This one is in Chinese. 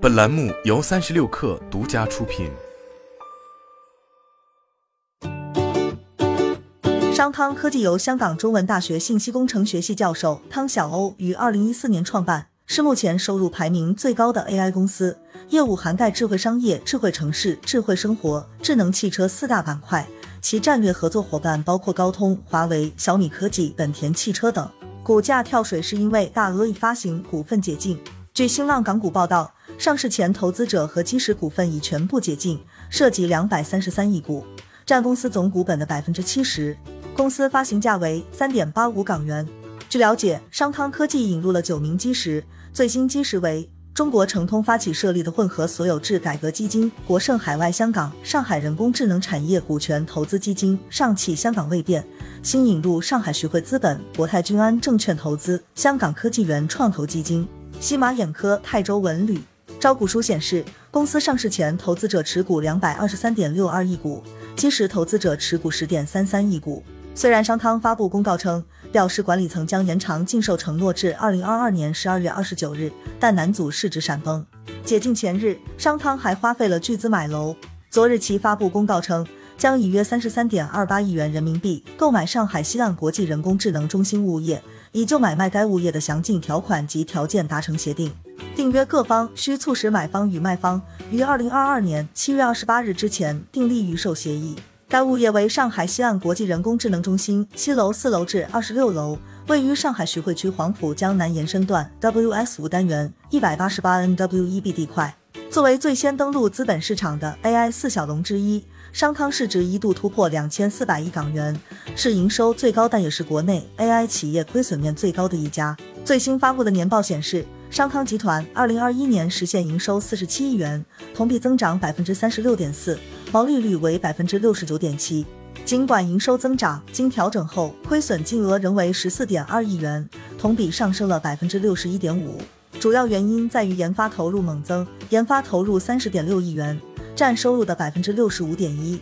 本栏目由三十六氪独家出品。商汤科技由香港中文大学信息工程学系教授汤晓欧于二零一四年创办，是目前收入排名最高的 AI 公司，业务涵盖智慧商业、智慧城市、智慧生活、智能汽车四大板块。其战略合作伙伴包括高通、华为、小米科技、本田汽车等。股价跳水是因为大额已发行股份解禁。据新浪港股报道，上市前投资者和基石股份已全部解禁，涉及两百三十三亿股，占公司总股本的百分之七十。公司发行价为三点八五港元。据了解，商汤科技引入了九名基石，最新基石为。中国诚通发起设立的混合所有制改革基金、国盛海外香港、上海人工智能产业股权投资基金、上汽香港未变，新引入上海徐汇资本、国泰君安证券投资、香港科技园创投基金、西马眼科、泰州文旅。招股书显示，公司上市前投资者持股两百二十三点六二亿股，基石投资者持股十点三三亿股。虽然商汤发布公告称，表示管理层将延长禁售承诺至二零二二年十二月二十九日，但男组市值闪崩。解禁前日，商汤还花费了巨资买楼。昨日其发布公告称，将以约三十三点二八亿元人民币购买上海西岸国际人工智能中心物业，已就买卖该物业的详尽条款及条件达成协定。订约各方需促使买方与卖方于二零二二年七月二十八日之前订立预售协议。该物业为上海西岸国际人工智能中心七楼四楼至二十六楼，位于上海徐汇区黄浦江南延伸段 WS 五单元一百八十八 NWEB 地块。作为最先登陆资本市场的 AI 四小龙之一，商汤市值一度突破两千四百亿港元，是营收最高但也是国内 AI 企业亏损面最高的一家。最新发布的年报显示，商汤集团二零二一年实现营收四十七亿元，同比增长百分之三十六点四。毛利率为百分之六十九点七，尽管营收增长，经调整后亏损金额仍为十四点二亿元，同比上升了百分之六十一点五。主要原因在于研发投入猛增，研发投入三十点六亿元，占收入的百分之六十五点一。